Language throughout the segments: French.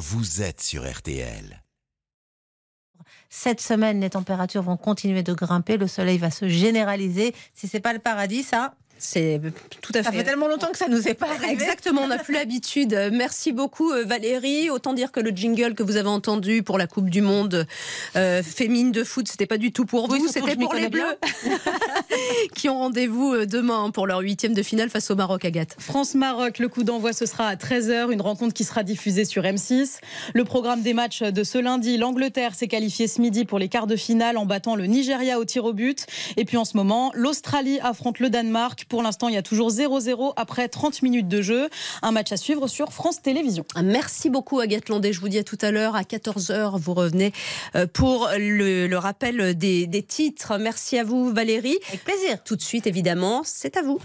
vous êtes sur RTL. Cette semaine, les températures vont continuer de grimper, le soleil va se généraliser. Si c'est pas le paradis, ça, c'est tout à fait. Ça fait tellement longtemps que ça nous est pas arrivé. Exactement, on n'a plus l'habitude. Merci beaucoup euh, Valérie. Autant dire que le jingle que vous avez entendu pour la Coupe du Monde euh, féminine de foot, c'était pas du tout pour vous, c'était pour les Bleus qui ont rendez-vous euh, demain pour leur huitième de finale face au Maroc, Agathe. France-Maroc, le coup d'envoi ce sera à 13h, une rencontre qui sera diffusée sur M6. Le programme des matchs de ce lundi, l'Angleterre s'est qualifiée ce midi pour les quarts de finale en battant le Nigeria au tir au but. Et puis en ce moment, l'Australie affronte le Danemark pour l'instant, il y a toujours 0-0 après 30 minutes de jeu. Un match à suivre sur France Télévisions. Merci beaucoup Agathe Landais. Je vous dis à tout à l'heure. À 14h, vous revenez euh, pour le, rappel des, des titres. Merci à vous Valérie. Avec plaisir. Tout de suite, évidemment, c'est à vous.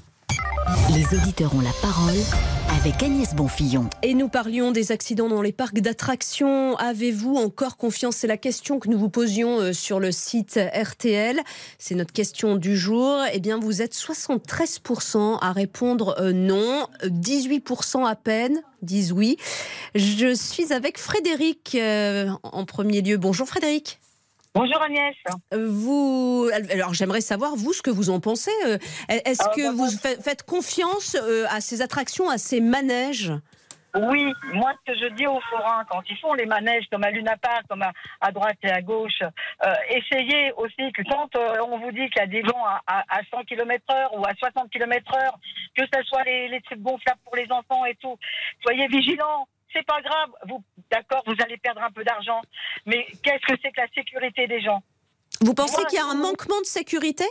Les auditeurs ont la parole avec Agnès Bonfillon. Et nous parlions des accidents dans les parcs d'attractions. Avez-vous encore confiance? C'est la question que nous vous posions euh, sur le site RTL. C'est notre question du jour. Eh bien, vous êtes 73% à répondre euh, non, 18% à peine disent oui. Je suis avec Frédéric euh, en premier lieu. Bonjour Frédéric. Bonjour Agnès. Vous, alors j'aimerais savoir vous ce que vous en pensez. Euh, est-ce ah, que vous faites confiance euh, à ces attractions, à ces manèges? Oui, moi ce que je dis aux forains, quand ils font les manèges comme à Luna Park, comme à, droite et à gauche, euh, essayez aussi que quand on vous dit qu'il y a des vents à, 100 km/h ou à 60 km/h, que ce soit les, les trucs gonflables pour les enfants et tout, soyez vigilants c'est pas grave. Vous, d'accord, vous allez perdre un peu d'argent, mais qu'est-ce que c'est que la sécurité des gens? Vous pensez qu'il y a un manquement de sécurité?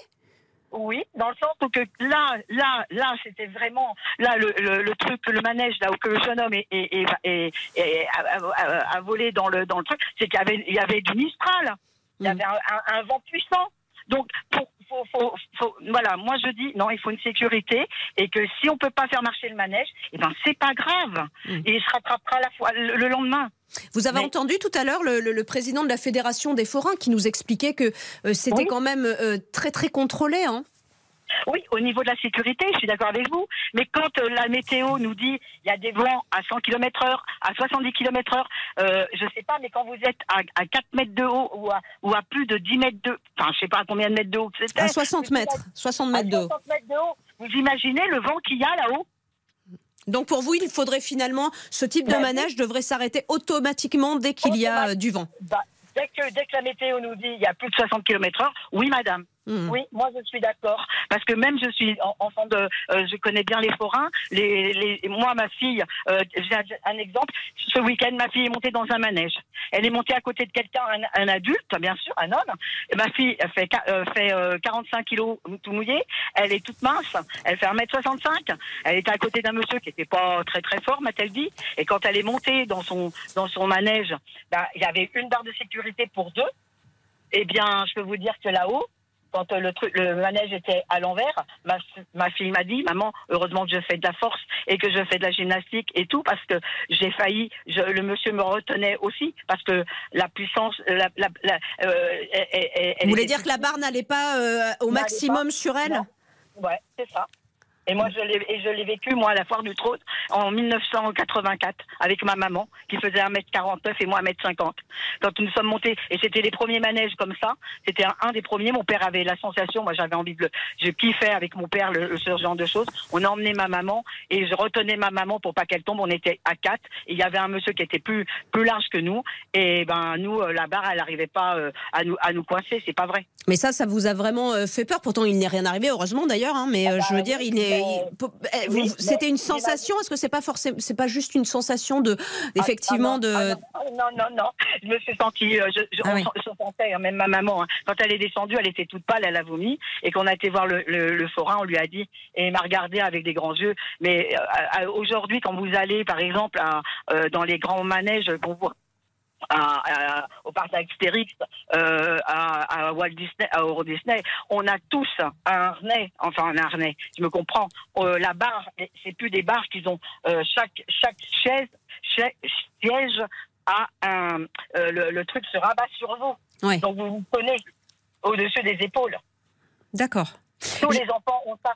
Oui, dans le sens où que là, là, là, c'était vraiment là le, le, truc, le manège là où que le jeune homme est, est, a, volé dans le dans le truc, c'est qu'il y avait il y avait du Mistral, il y mm. avait un, vent puissant. Donc pour voilà, moi je dis non, il faut une sécurité et que si on peut pas faire marcher le manège, eh ben c'est pas grave mmh. et il se rattrapera la fois le, lendemain. Vous avez entendu tout à l'heure le, président de la fédération des forains qui nous expliquait que euh, c'était quand même euh, très très contrôlé. Hein oui, au niveau de la sécurité, je suis d'accord avec vous. Mais quand euh, la météo nous dit il y a des vents à 100 km/h, à 70 km/h, euh, je sais pas, mais quand vous êtes à, 4 mètres de haut ou à, ou à, plus de 10 mètres de, enfin, je sais pas à combien de mètres de haut c'était. À 60 mètres, 60 mètres de haut. 60 mètres de haut. Vous imaginez le vent qu'il y a là-haut? Donc pour vous, il faudrait finalement, ce type de manège devrait s'arrêter automatiquement dès qu'il y a euh, du vent. Bah, dès, que, dès que la météo nous dit il y a plus de 60 km/h, oui madame. Hmm. Oui, moi je suis d'accord parce que même je suis enfant de, euh, je connais bien les forains. Les, les moi ma fille, euh, j'ai un, exemple. Ce week-end, ma fille est montée dans un manège. Elle est montée à côté de quelqu'un, un, adulte, bien sûr, un homme. Ma fille fait euh, fait 45 kilos tout mouillé. Elle est toute mince. Elle fait 1m65. Elle était à côté d'un monsieur qui était pas très très fort, m'a-t-elle dit. Et quand elle est montée dans son dans son manège, bah, il y avait une barre de sécurité pour deux. Eh bien, je peux vous dire que là-haut, quand euh, le, truc, le manège était à l'envers, ma, ma fille m'a dit, maman, heureusement que je fais de la force et que je fais de la gymnastique et tout, parce que j'ai failli, je, le monsieur me retenait aussi, parce que la puissance, la, la, euh, Vous voulez dire que la barre n'allait pas euh, au maximum sur elle? Ouais, c'est ça. Et moi, je l'ai, vécu, moi, à la foire du Trône, en 1984, avec ma maman, qui faisait 1m49 et moi 1m50. Quand nous sommes montés, et c'était les premiers manèges comme ça, c'était un, des premiers, mon père avait la sensation, moi j'avais envie de le, je kiffais avec mon père le, ce genre de choses. On a emmené ma maman, et je retenais ma maman pour pas qu'elle tombe, on était à quatre, et il y avait un monsieur qui était plus, plus large que nous, et ben, nous, euh, la barre, elle n'arrivait pas euh, à nous, à nous coincer, c'est pas vrai. Mais ça, ça vous a vraiment euh, fait peur, pourtant il n'est rien arrivé, heureusement d'ailleurs, hein, mais ah je veux bah dire, il est eh, c'était une sensation? Est-ce que c'est pas forcément, c'est pas juste une sensation de, ah, effectivement, de. Ah, non, non, non, Je me suis sentie, euh, je, je, ah sentais, hein, même ma maman, hein. quand elle est descendue, elle était toute pâle, elle a vomi, et qu'on a été voir le, le, forain, on lui a dit, et il m'a regardé avec des grands yeux. Mais euh, aujourd'hui, quand vous allez, par exemple, euh, dans les grands manèges qu'on au parc Astérix, euh, à, Walt Disney, à Euro Disney, on a tous un harnais, enfin un harnais, je me comprends. Euh, la barre, c'est plus des barres qu'ils ont. Euh, chaque chaque chaise, siège a un le, truc se rabat sur vous. Donc vous vous prenez au-dessus des épaules. D'accord. Tous les enfants ont ça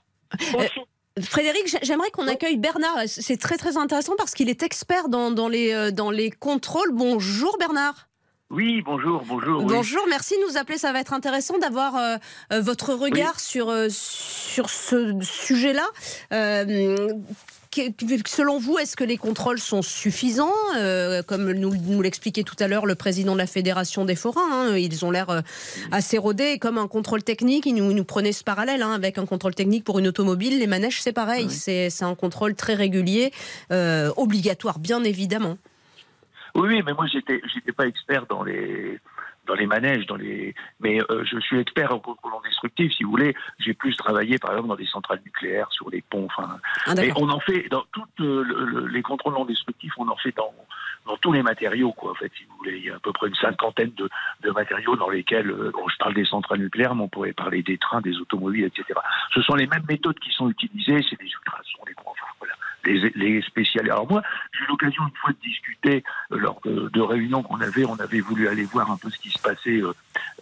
aussi. Frédéric, j'aimerais qu'on accueille Bernard. C'est très très intéressant parce qu'il est expert dans, dans, les, dans les contrôles. Bonjour Bernard. Oui, bonjour, bonjour. Bonjour, merci de nous appeler. Ça va être intéressant d'avoir euh, euh, votre regard sur, euh, sur ce sujet-là. selon vous, est-ce que les contrôles sont suffisants Comme nous, nous l'expliquait tout à l'heure le président de la Fédération des forains, hein, ils ont l'air assez rodés. Comme un contrôle technique, il nous, nous prenait ce parallèle hein, avec un contrôle technique pour une automobile. Les manèges, c'est pareil. C'est un contrôle très régulier, obligatoire, bien évidemment. Oui, mais moi j'étais j'étais pas expert dans les dans les manèges, dans les. Mais euh, je suis expert en contrôle non destructif, si vous voulez. J'ai plus travaillé, par exemple, dans des centrales nucléaires, sur les ponts. Enfin, ah, et on en fait dans toutes euh, les contrôles non destructifs, on en fait dans dans tous les matériaux, quoi. En fait, si vous voulez, il y a à peu près une cinquantaine de, de matériaux dans lesquels, euh, bon, je parle des centrales nucléaires, mais on pourrait parler des trains, des automobiles, etc. Ce sont les mêmes méthodes qui sont utilisées. C'est des ultrasons, les enfin, voilà les, les spécialistes. Alors moi, j'ai eu l'occasion une fois de discuter euh, lors de, réunions qu'on avait. On avait voulu aller voir un peu ce qui se passait euh,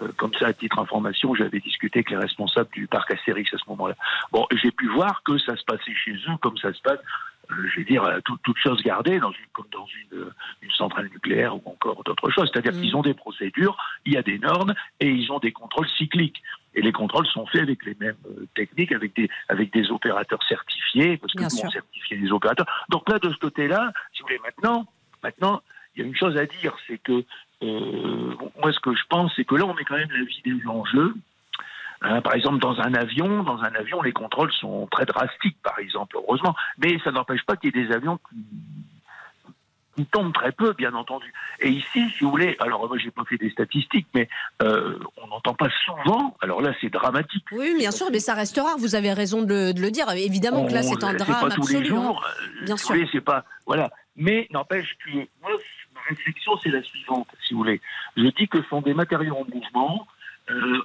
euh, comme ça à titre d'information. J'avais discuté avec les responsables du parc Astérix à ce moment-là. Bon, j'ai pu voir que ça se passait chez eux comme ça se passe je vais dire, toutes toute chose gardée, dans une, comme dans une, une centrale nucléaire ou encore d'autres choses. C'est-à-dire mmh. qu'ils ont des procédures, il y a des normes et ils ont des contrôles cycliques. Et les contrôles sont faits avec les mêmes euh, techniques, avec des, avec des opérateurs certifiés, parce que nous, on certifie les opérateurs. Donc là, de ce côté-là, si vous voulez, maintenant, maintenant, il y a une chose à dire, c'est que euh, moi, ce que je pense, c'est que là, on met quand même la vie des gens en jeu. Hein, par exemple, dans un avion, dans un avion, les contrôles sont très drastiques, par exemple, heureusement. Mais ça n'empêche pas qu'il y ait des avions qui il tombe très peu, bien entendu. Et ici, si vous voulez, alors moi j'ai pas fait des statistiques, mais euh, on n'entend pas souvent. Alors là, c'est dramatique. Oui, bien sûr, mais ça reste rare. Vous avez raison de, le dire. Évidemment que là, c'est un drame pas tous Les jours, euh, bien sûr. c'est pas voilà. Mais n'empêche que moi, ma réflexion, c'est la suivante, si vous voulez. Je dis que ce sont des matériaux en mouvement. Euh,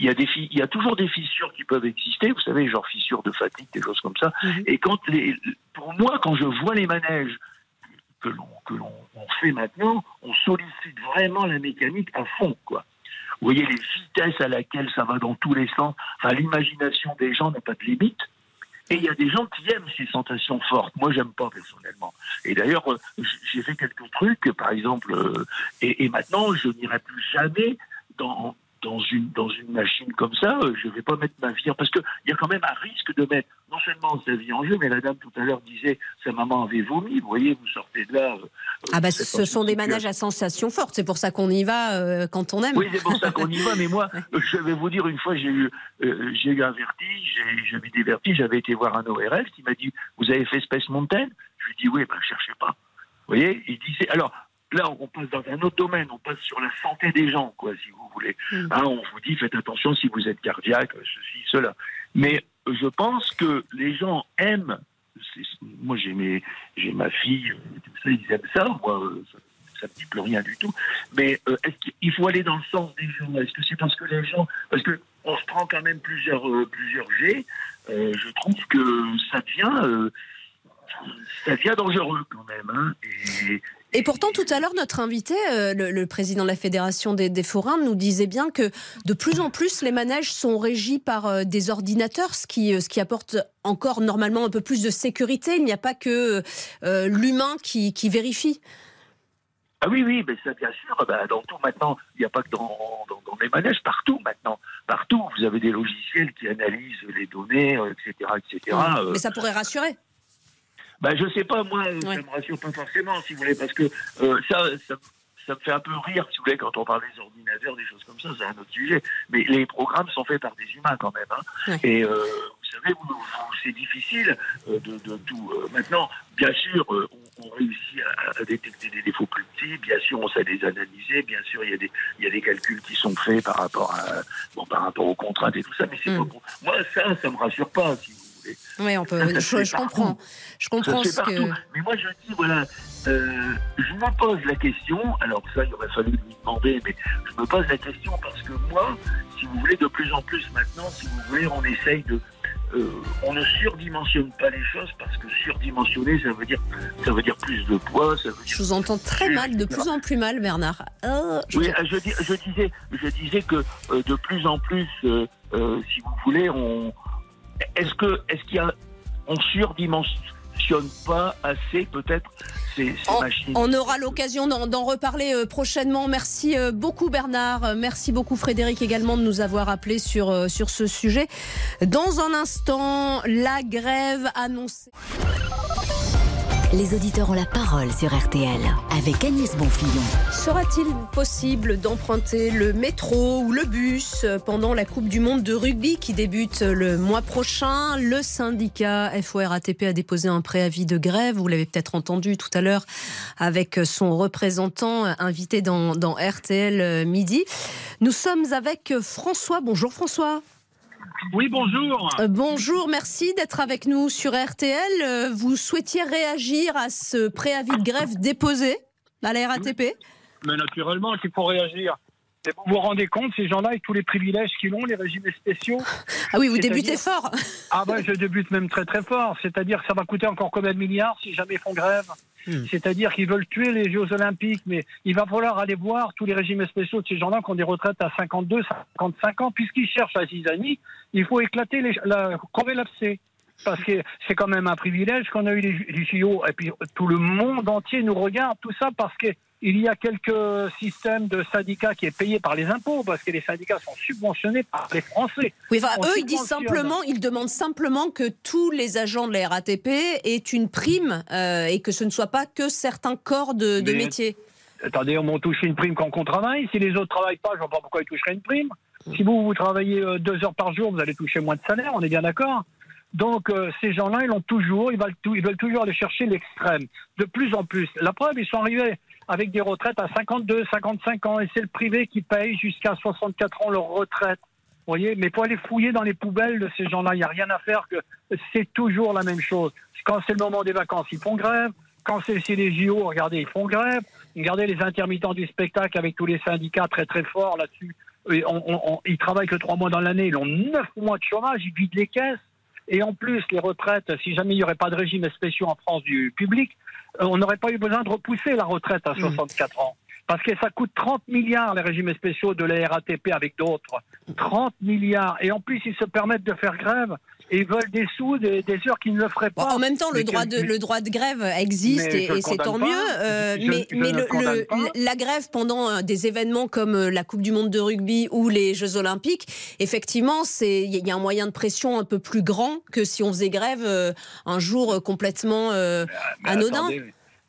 il y, a des il y a toujours des fissures qui peuvent exister, vous savez, genre fissures de fatigue, des choses comme ça. Mhm. Et quand les, pour moi, quand je vois les manèges que l'on que l'on fait maintenant, on sollicite vraiment la mécanique à fond, quoi. Vous voyez les vitesses à laquelle ça va dans tous les sens. Enfin, l'imagination des gens n'a pas de limite. Et il y a des gens qui aiment ces sensations fortes. Moi, j'aime pas personnellement. Et d'ailleurs, euh, j'ai fait quelques trucs, par exemple, euh, et, et maintenant, je n'irai plus jamais dans, dans une, dans une machine comme ça, euh, je ne vais pas mettre ma vie parce qu'il y a quand même un risque de mettre non seulement sa vie en jeu, mais la dame tout à l'heure disait sa maman avait vomi. Vous voyez, vous sortez de là. Euh, ah bah ce sont des manèges à sensations fortes. C'est pour ça qu'on y va euh, quand on aime. Oui, c'est pour ça qu'on y va. Mais moi, je vais vous dire une fois, j'ai eu, j'ai eu un vertige, j'avais des vertiges. J'avais été voir un ORL qui m'a dit "Vous avez fait Space Mountain? Je lui dis "Oui, ben cherchez pas." Vous voyez, il disait alors là, on passe dans un autre domaine, on passe sur la santé des gens, quoi, si vous voulez. Mm. Hein, on vous dit, faites attention si vous êtes cardiaque, ceci, cela. Mais je pense que les gens aiment. Moi, j'ai j'ai ma fille, ils aiment ça. Moi, ça, ne dit plus rien du tout. Mais euh, est-ce qu'il faut aller dans le sens des gens? Est-ce que c'est parce que les gens, parce que on se prend quand même plusieurs euh, plusieurs jets. Euh, je trouve que ça devient ça devient dangereux quand même. Hein, et, et pourtant, tout à l'heure, notre invité, euh, le, président de la Fédération des, forains, nous disait bien que de plus en plus, les manèges sont régis par euh, des ordinateurs, ce qui, euh, ce qui apporte encore normalement un peu plus de sécurité. Il n'y a pas que l'humain qui, vérifie. Ah oui, oui, mais ça, bien sûr, bah, dans tout maintenant, il n'y a pas que dans, dans, les manèges, partout maintenant. Partout, vous avez des logiciels qui analysent les données, etc. etc. Mais ça pourrait rassurer. Ben, je sais pas, moi, ça me rassure pas forcément, si vous voulez, parce que euh, ça, ça, ça, me fait un peu rire, si vous voulez, quand on parle des ordinateurs, des choses comme ça, c'est un autre sujet. Mais les programmes sont faits par des humains quand même. Hein. Et euh, vous savez, c'est difficile euh, de, de tout. maintenant, bien sûr, on, réussit à, détecter des défauts plus petits, bien sûr, on sait les analyser, bien sûr, il y, a des, il y a des calculs qui sont faits par rapport, à, bon, par rapport aux contraintes et tout ça, mais c'est mm. pas Moi, ça, ça me rassure pas, si vous oui, on peut. je, comprends. Je comprends ce que. Mais moi, je dis voilà, euh, je me pose la question. Alors ça, il aurait fallu lui demander, mais je me pose la question parce que moi, si vous voulez, de plus en plus maintenant, si vous voulez, on essaye de. Euh, on ne surdimensionne pas les choses parce que surdimensionner, ça veut dire, ça veut dire plus de poids. Ça veut dire je vous entends très mal, de plus en plus mal, Bernard. Oh, oui, je, je, disais, je disais que euh, de plus en plus, si vous voulez, on, est-ce que est-ce qu'il y a on surdimensionne pas assez peut-être ces, machines? On aura l'occasion d'en reparler euh, prochainement. Merci euh, beaucoup Bernard, merci beaucoup Frédéric également de nous avoir appelé sur, euh, sur ce sujet. Dans un instant, la grève annoncée. Les auditeurs ont la parole sur RTL avec Agnès Bonfillon. Sera-t-il possible d'emprunter le métro ou le bus pendant la Coupe du Monde de rugby qui débute le mois prochain? Le syndicat FORATP a déposé un préavis de grève. Vous l'avez peut-être entendu tout à l'heure avec son représentant invité dans, dans RTL Midi. Nous sommes avec François. Bonjour Françooi. Oui, bonjour. Euh, bonjour, merci d'être avec nous sur RTL. Euh, vous souhaitiez réagir à ce préavis de grève déposé à la RATP Mais naturellement qu'il faut réagir. Vous vous rendez compte, ces gens-là, avec tous les privilèges qu'ils ont, les régimes spéciaux Ah oui, vous débutez fort Ah ben, je débute même très très fort. C'est-à-dire que ça va coûter encore combien de milliards si jamais ils font grève hmm. C'est-à-dire qu'ils veulent tuer les Jeux Olympiques, mais il va falloir aller voir tous les régimes spéciaux de ces gens-là qui ont des retraites à 52, 55 ans, puisqu'ils cherchent à Zizani, il faut éclater les, la, l'abcès parce que c'est quand même un privilège qu'on a eu les, les JO et puis tout le monde entier nous regarde tout ça parce que il y a quelques systèmes de syndicats qui est payé par les impôts parce que les syndicats sont subventionnés par les Français. Oui, enfin, eux, ils disent simplement, ils demandent simplement que tous les agents de la RATP aient une prime euh, et que ce ne soit pas que certains corps de, de métier. Attendez, on m'a touché une prime quand on travaille. Si les autres travaillent pas, je vois pas pourquoi ils toucheraient une prime. Si vous, vous travaillez euh, deux heures par jour, vous allez toucher moins de salaire, on est bien d'accord donc euh, ces gens-là, ils ont toujours, ils veulent, ils veulent toujours aller chercher l'extrême, de plus en plus. La preuve, ils sont arrivés avec des retraites à 52, 55 ans, et c'est le privé qui paye jusqu'à 64 ans leur retraite. Vous voyez, mais pour aller fouiller dans les poubelles de ces gens-là, il n'y a rien à faire que c'est toujours la même chose. Quand c'est le moment des vacances, ils font grève. Quand c'est les JO, regardez, ils font grève. Regardez les intermittents du spectacle avec tous les syndicats très très forts là-dessus. ils travaillent que trois mois dans l'année, ils ont neuf mois de chômage, ils vident les caisses. Et en plus, les retraites, si jamais il n'y aurait pas de régime spéciaux en France du public, euh, on n'aurait pas eu besoin de repousser la retraite à 64 mmh. ans. Parce que ça coûte 30 milliards les régimes spéciaux de la RATP avec d'autres. 30 milliards. Et en plus, ils se permettent de faire grève et ils veulent des sous, des, heures qu'ils ne le feraient pas. en même temps, le droit, de, le droit de grève existe et, c'est tant mieux. Euh, mais, la grève pendant euh, des événements comme euh, la Coupe du Monde de rugby ou les Jeux Olympiques, effectivement, il y a un moyen de pression un peu plus grand que si on faisait grève un jour complètement anodin.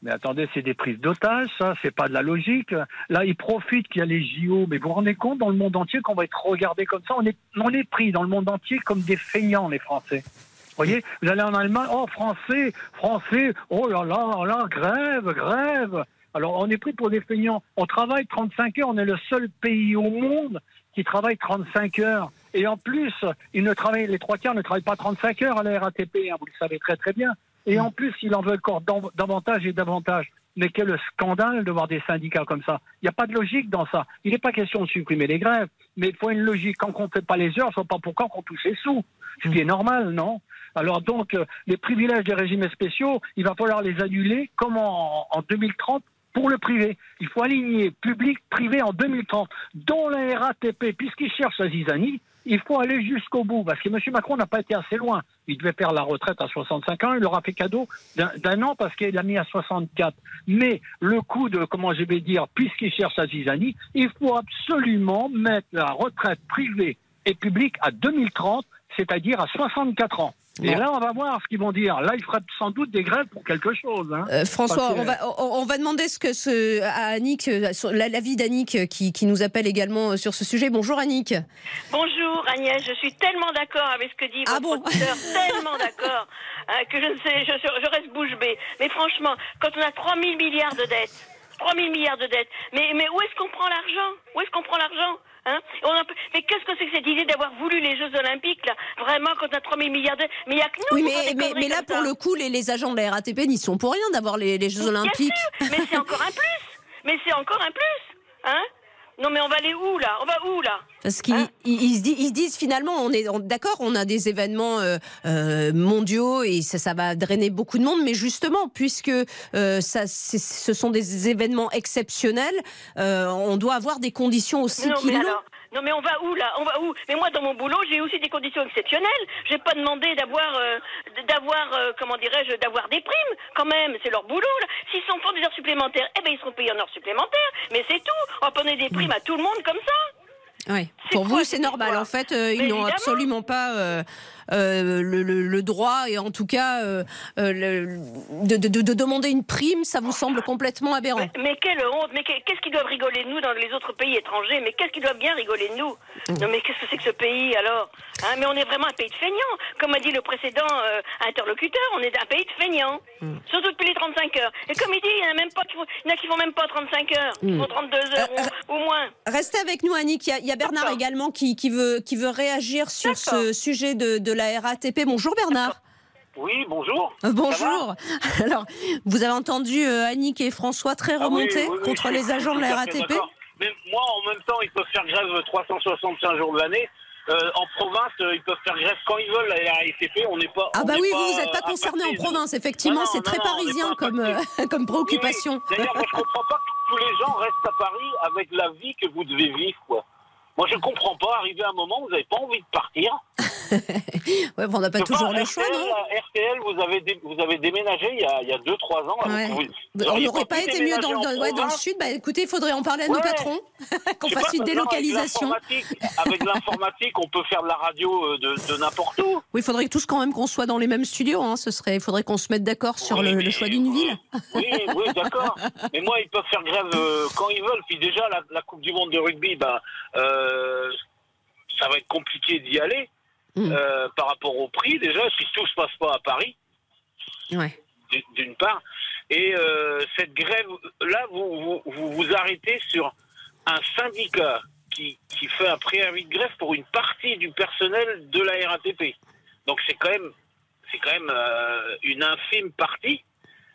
Mais attendez, c'est des prises d'otages, ça, c'est pas de la logique. Là, ils profitent qu'il y a les JO, mais vous vous rendez compte dans le monde entier qu'on va être regardé comme ça On est, on est pris dans le monde entier comme des feignants, les Français. Vous voyez Vous allez en Allemagne, oh, Français, Français, oh là là, oh grève, grève. Alors, on est pris pour des feignants. On travaille 35 heures, on est le seul pays au monde qui travaille 35 heures. Et en plus, ils ne travaillent, les trois quarts ne travaillent pas 35 heures à la RATP, hein, vous le savez très très bien. Et en plus, il en veut encore davantage et davantage. Mais quel scandale de voir des syndicats comme ça. Il n'y a pas de logique dans ça. Il n'est pas question de supprimer les grèves, mais il faut une logique. Quand on ne fait pas les heures, ce n'est pas pourquoi qu'on touche les sous. Ce qui est normal, non? Alors donc, euh, les privilèges des régimes spéciaux, il va falloir les annuler comme en, en 2030 pour le privé. Il faut aligner public, privé en 2030, dont la RATP, puisqu'il cherche la zizanie, il faut aller jusqu'au bout, parce que M. Macron n'a pas été assez loin. Il devait faire la retraite à 65 ans, il leur fait cadeau d'un an parce qu'il l'a mis à 64. Mais le coup de, comment je vais dire, puisqu'il cherche à Zizani, il faut absolument mettre la retraite privée et publique à 2030, c'est-à-dire à 64 ans. Et là, on va voir ce qu'ils vont dire. Là, il fera sans doute des grèves pour quelque chose. Hein. Euh, François, on, va, on, va, demander ce que ce, à Annick, euh, l'avis d'Annick euh, qui, qui, nous appelle également sur ce sujet. Bonjour Annick. Bonjour Agnès, je suis tellement d'accord avec ce que dit ah votre bon tellement d'accord que je ne sais, je, je reste bouche bée. Mais franchement, quand on a 3 000 milliards de dettes, 3 000 milliards de dettes, mais, mais où est-ce qu'on prend l'argent? Où est-ce qu'on prend l'argent Hein? Mais qu'est-ce que c'est que cette idée d'avoir voulu les Jeux Olympiques, là? Vraiment, quand on a 3 000 milliards de... Mais il n'y a que nous Oui, mais, mais, là, pour le coup, les, les, agents de la RATP n'y sont pour rien d'avoir les, les, Jeux Olympiques. mais c'est encore un plus. Mais c'est encore un plus Hein? Non mais on va aller où là? On va où là? Parce qu'ils hein? se, disent, finalement, on est d'accord, on a des événements euh, euh, mondiaux et ça, ça, va drainer beaucoup de monde, mais justement, puisque euh, ça, ce sont des événements exceptionnels, on doit avoir des conditions aussi qui Non mais on va où là On va où Mais moi dans mon boulot j'ai aussi des conditions exceptionnelles. J'ai pas demandé d'avoir, euh, d'avoir, euh, comment dirais-je, d'avoir des primes quand même. C'est leur boulot. là. S'ils sont font des heures supplémentaires, eh ben ils seront payés en heures supplémentaires. Mais c'est tout. On va des primes à tout le monde comme ça. Ouais. Pour quoi vous, c'est normal. En fait, euh, ils n'ont absolument pas euh, euh, le, le- le droit, et en tout cas, le- de, de- de demander une prime, ça vous semble complètement aberrant. Mais, mais quelle honte Mais que- qu'est-ce qu'ils doivent rigoler de nous dans les autres pays étrangers? Mais qu'est-ce qu'ils doivent bien rigoler de nous? Non mais qu'est-ce que c'est que ce pays alors? Hein, Mais on est vraiment un pays de feignants. Comme a dit le précédent interlocuteur, on est un pays de feignants. Surtout depuis les 35 heures. Et comme il dit, il y en a même pas qui font, il y en a qui font même pas 35 heures. Ils font 32 heures ou, ou moins. Restez avec nous, Annick. Il y a, il y a Bernard. Également qui, qui veut, qui veut réagir sur ce sujet de, de la RATP. Bonjour Bernard. Oui, bonjour. Bonjour. Alors, vous avez entendu euh, Annick et François très Ah oui, remontés oui, oui, contre les agents de la RATP. Mais moi, en même temps, ils peuvent faire grève 365 jours de l'année. Euh, en province, euh, ils peuvent faire grève quand ils veulent, la RATP. On n'est pas. Ah bah oui, pas, vous, n'êtes pas concerné en province. Effectivement, c'est très non, parisien comme, euh, préoccupation. D'ailleurs, moi, je comprends pas que tous les gens restent à Paris avec la vie que vous devez vivre, quoi. Moi, je comprends pas. Arrivé à un moment, vous n'avez pas envie de partir. Ouais, bon, on n'a pas toujours le choix, RTL, non? Là, RTL, vous avez, dé- vous avez déménagé il y a, il y a 2-3 ans. Ouais. que vous- vous On n'aurait pas été mieux dans, le- en ouais, dans le province. sud. Bah écoutez, il faudrait en parler à nos patrons, qu'on fasse pas, une délocalisation. Avec l'informatique, on peut faire de la radio euh, de, de n'importe où. Oui, il faudrait tous quand même qu'on soit dans les mêmes studios. Hein. Ce serait, il faudrait qu'on se mette d'accord sur Oui, le, choix d'une ville. Oui, oui, d'accord. Mais moi, ils peuvent faire grève euh, quand ils veulent. Puis déjà, la, la Coupe du Monde de rugby, bah, euh, ça va être compliqué d'y aller Mm. euh, par rapport au prix déjà. Si tout se passe pas à Paris, Ouais. d'une part. Et euh, cette grève, là, vous, vous, vous vous arrêtez sur un syndicat qui, qui fait un préavis de grève pour une partie du personnel de la RATP. Donc c'est quand même, c'est quand même euh, une infime partie.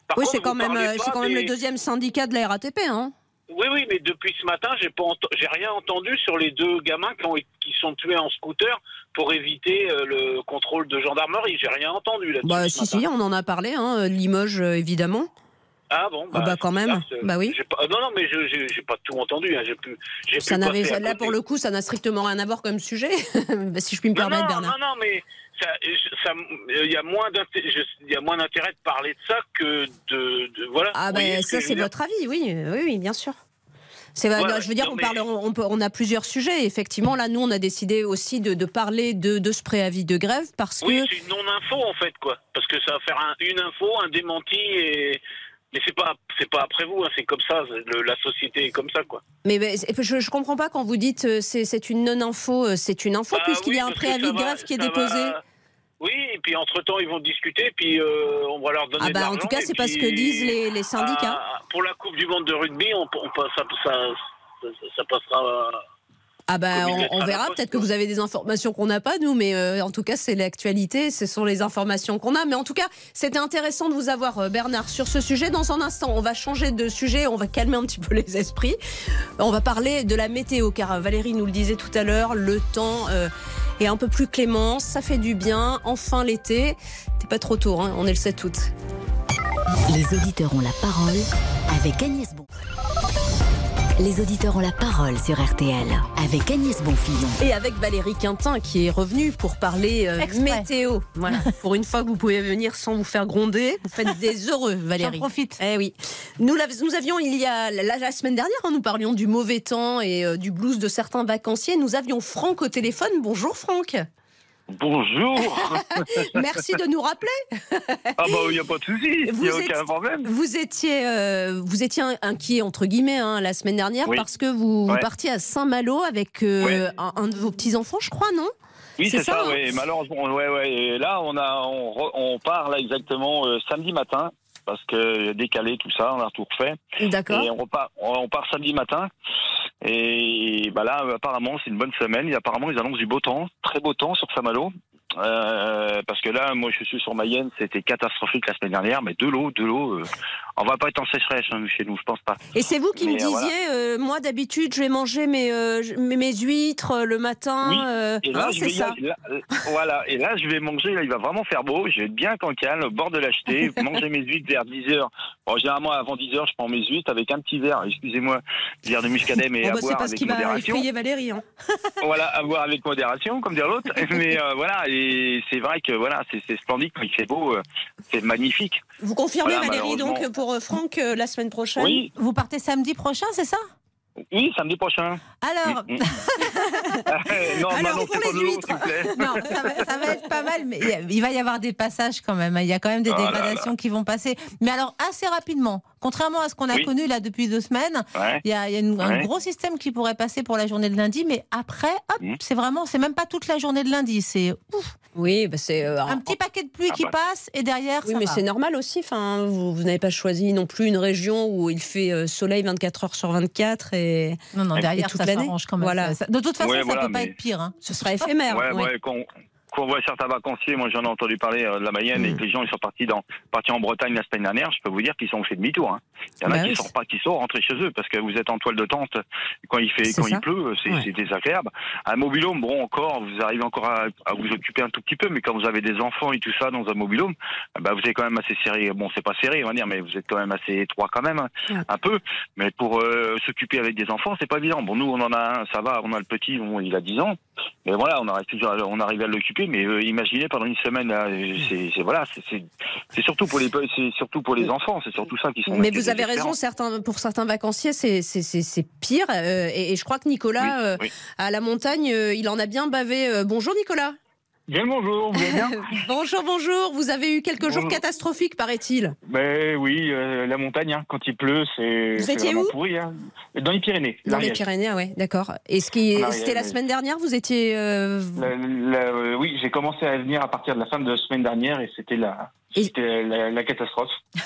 Par Oui, c'est quand même, euh, c'est quand même le deuxième syndicat de la RATP. Hein. Oui, oui, mais depuis ce matin, j'ai pas, ent- j'ai rien entendu sur les deux gamins qui, ont, qui sont tués en scooter pour éviter euh, le contrôle de gendarmerie. J'ai rien entendu là-dessus. Bah si, matin. si, on en a parlé. Hein. Limoges, euh, évidemment. Ah bon Ah bah, quand c'est même. Bah oui. pas- non, non, mais je j'ai pas tout entendu. Hein. J'ai pu. Ça là pour le coup, ça n'a strictement rien à voir comme sujet, Bah, si je puis me Non, permettre, non, Bernard. non, non, mais ça, ça- il y a moins d'intérêt, de parler de ça que de, de- voilà. Ah ben ça c'est votre avis, oui, euh, oui, oui, bien sûr. C'est, Ouais, non, je veux dire, on, mais- parle, on, peut- on a plusieurs sujets. Effectivement, là, nous, on a décidé aussi de, de parler de, de ce préavis de grève parce Oui, que c'est une non-info en fait, quoi. Parce que ça va faire un- une info, un démenti et. Mais c'est pas, c'est pas après vous, hein, c'est comme ça, le- la société est comme ça, quoi. Mais, je, je comprends pas quand vous dites euh, c'est, une non-info, euh, c'est une info Bah puisqu'il oui, y a un préavis de grève qui est va- déposé. Oui, et puis entre-temps, ils vont discuter, puis euh, on va leur donner Ah de bah en tout cas, c'est pas ce que disent les, les syndicats. ah, pour la Coupe du Monde de rugby, on, on passe- ça, ça, ça, ça passera. Ah bah on, on la verra, peut-être que vous avez des informations qu'on n'a pas nous, mais euh, en tout cas c'est l'actualité, ce sont les informations qu'on a. Mais en tout cas, c'était intéressant de vous avoir euh, Bernard sur ce sujet. Dans un instant, on va changer de sujet, on va calmer un petit peu les esprits. On va parler de la météo, car euh, Valérie nous le disait tout à l'heure, le temps euh, est un peu plus clément, ça fait du bien. Enfin l'été, t'es pas trop tôt, hein, on est le 7 août. Les auditeurs ont la parole avec Agnès Bon. Les auditeurs ont la parole sur RTL avec Agnès Bonfillon. Et avec Valérie Quintin qui est revenue pour parler euh, météo. Voilà. pour une fois que vous pouvez venir sans vous faire gronder, vous faites des heureux, Valérie. J'en profite. Eh oui. Nous, nous avions il y a la, la semaine dernière, hein, nous parlions du mauvais temps et euh, du blues de certains vacanciers. Nous avions Franck au téléphone. Bonjour Franck. Bonjour Merci de nous rappeler. Ah bah il n'y a pas de souci, il n'y a aucun problème. Vous étiez, euh, vous étiez inquiet entre guillemets hein, la semaine dernière Oui. parce que vous, partiez à Saint-Malo avec euh, Ouais. un, un de vos petits enfants, je crois, non? Oui c'est ça, ça, hein? malheureusement, ouais, ouais. Et là on, a, on, re- on part là exactement euh, samedi matin, parce que décalé tout ça, on a tout refait. D'accord. Et on repart, on part samedi matin. Et bah là, apparemment, c'est une bonne semaine. Et apparemment, ils annoncent du beau temps, très beau temps sur Saint-Malo. Euh, parce que là, moi, je suis sur Mayenne, c'était catastrophique la semaine dernière, mais de l'eau, de l'eau. Euh, on va pas être en sécheresse hein, chez nous, je pense pas. Et c'est vous qui me disiez, moi d'habitude, je vais manger mes, mes, huîtres le matin. Oui. Et là, je vais voilà. Et là, je vais manger. Là, il va vraiment faire beau. Je vais être bien cancale, au bord de l'acheter, manger mes huîtres vers 10 h Bon, généralement, avant 10 h je prends mes huîtres avec un petit verre. Excusez-moi, verre de muscadet, mais bah, à boire avec modération. Va Valérie. Hein. voilà, à boire avec modération, comme dire l'autre. mais voilà, et c'est vrai que voilà, c'est splendide quand il fait beau, euh, c'est magnifique. Vous confirmez Valérie donc pour euh, Franck euh, la semaine prochaine Oui. Vous partez samedi prochain, c'est ça? Oui, samedi prochain. Alors, mm, mm. non, Alors pour les huîtres. non, ça va, ça va, être pas mal, mais il va y avoir des passages quand même. Il y a quand même des oh dégradations qui vont passer. Mais alors assez rapidement, contrairement à ce qu'on a connu là depuis deux semaines, il y a, un gros système qui pourrait passer pour la journée de lundi, mais après, hop, mm. c'est vraiment, c'est même pas toute la journée de lundi, c'est ouf. Oui, bah c'est euh, un petit paquet de pluie ah qui bah. passe et derrière. Oui, mais c'est normal aussi. Enfin, vous, vous n'avez pas choisi non plus une région où il fait euh, soleil 24 heures sur 24 et non non derrière toute ça s'arrange quand même. Voilà. de toute façon, ça ne peut pas être pire. Hein. Ce sera éphémère. Ouais, ouais, quand on voit certains vacanciers, moi j'en ai entendu parler euh, de la Mayenne et mm. que les gens ils sont partis dans partis en Bretagne la semaine dernière, je peux vous dire qu'ils sont fait demi-tour. Hein. Il y en a bah qui sont pas qui sont rentrés chez eux parce que vous êtes en toile de tente quand il fait quand il pleut, c'est désagréable. Un mobilhome, bon encore, vous arrivez encore à, vous occuper un tout petit peu, mais quand vous avez des enfants et tout ça dans un mobilhome, bah vous êtes quand même assez serré. Bon, c'est pas serré, on va dire, mais vous êtes quand même assez étroit quand même, un peu. Mais pour euh, s'occuper avec des enfants, c'est pas évident. Bon, nous on en a un, ça va, on a le petit, bon, il a 10 ans, mais voilà, on arrive toujours, on arrive à l'occuper, mais euh, imaginez pendant une semaine. C'est voilà, c'est surtout pour les c'est surtout pour les enfants, c'est surtout ça qui sont. Mais vous avez raison, certains pour certains vacanciers, c'est pire. Euh, et, je crois que Nicolas euh, à la montagne, euh, il en a bien bavé. Bonjour Nicolas. Bien bonjour, vous allez bien Bonjour, bonjour. Vous avez eu quelques jours catastrophiques, paraît-il Ben oui, la montagne, hein, quand il pleut, c'est vraiment où pourri. Hein. Dans les Pyrénées. Dans les Pyrénées, oui, d'accord. Et ce qui, c'était la semaine dernière, vous étiez. oui, j'ai commencé à venir à partir de la fin de la semaine dernière et c'était la, la, catastrophe.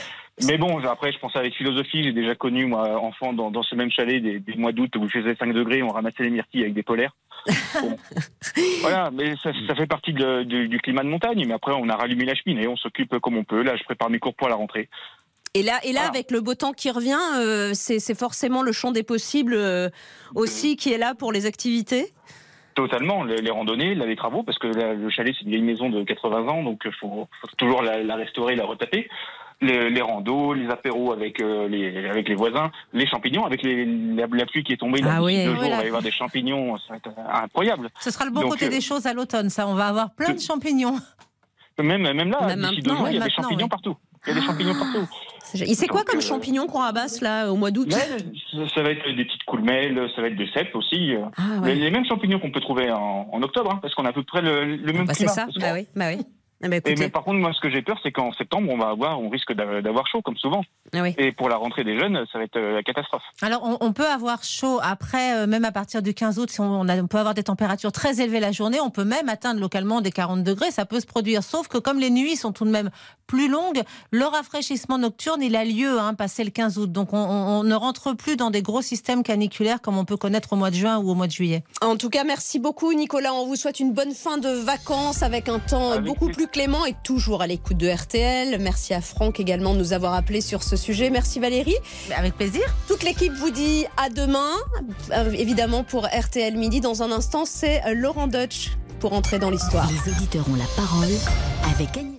Mais bon, après, je pensais avec philosophie. J'ai déjà connu, moi, enfant, dans, dans ce même chalet, des, mois d'août où il faisait 5 degrés, on ramassait les myrtilles avec des polaires. voilà, mais ça, ça fait partie de, du climat de montagne. Mais après, on a rallumé la cheminée, on s'occupe comme on peut. Là, je prépare mes cours pour la rentrée. Et là, et là avec le beau temps qui revient, euh, c'est forcément le champ des possibles euh, aussi qui est là pour les activités? Totalement, les, randonnées, les travaux, parce que le chalet, c'est une vieille maison de 80 ans, donc il faut, toujours la, restaurer, la retaper. Les, les randos, les apéros avec, euh, les, avec les voisins, les champignons, avec les, la, pluie qui est tombée ah oui, deux jours, il va y avoir des champignons, ça va être incroyable. Ce sera le bon côté euh, des choses à l'automne, ça, on va avoir plein de champignons. Même, même là, d'ici deux jours, il y a des champignons partout. Il y a des champignons partout. Il c'est quoi comme euh, champignons qu'on rabasse là au mois d'août ça, va être des petites coulmelles, ça va être des cèpes aussi. Ah, les, mêmes champignons qu'on peut trouver en, octobre, hein, parce qu'on a à peu près le, même bah, climat. C'est ça, bah oui, bah oui. Ah bah, mais par contre, moi, ce que j'ai peur, c'est qu'en septembre, on va avoir, on risque d'avoir chaud, comme souvent. Ah Et pour la rentrée des jeunes, ça va être euh, la catastrophe. Alors, on, peut avoir chaud après, euh, même à partir du 15 août, si on, on, peut avoir des températures très élevées la journée, on peut même atteindre localement des 40 degrés, ça peut se produire. Sauf que comme les nuits sont tout de même plus longues, le rafraîchissement nocturne, il a lieu, hein, passé le 15 août. Donc, on, ne rentre plus dans des gros systèmes caniculaires comme on peut connaître au mois de juin ou au mois de juillet. En tout cas, merci beaucoup, Nicolas. On vous souhaite une bonne fin de vacances avec un temps beaucoup plus clément et toujours à l'écoute de RTL. Merci à Franck également de nous avoir appelé sur ce sujet. Merci Valérie. Avec plaisir. Toute l'équipe vous dit à demain, euh, évidemment pour RTL Midi. Dans un instant, c'est Laurent Deutsch pour entrer dans l'histoire. Les auditeurs ont la parole avec Agnès.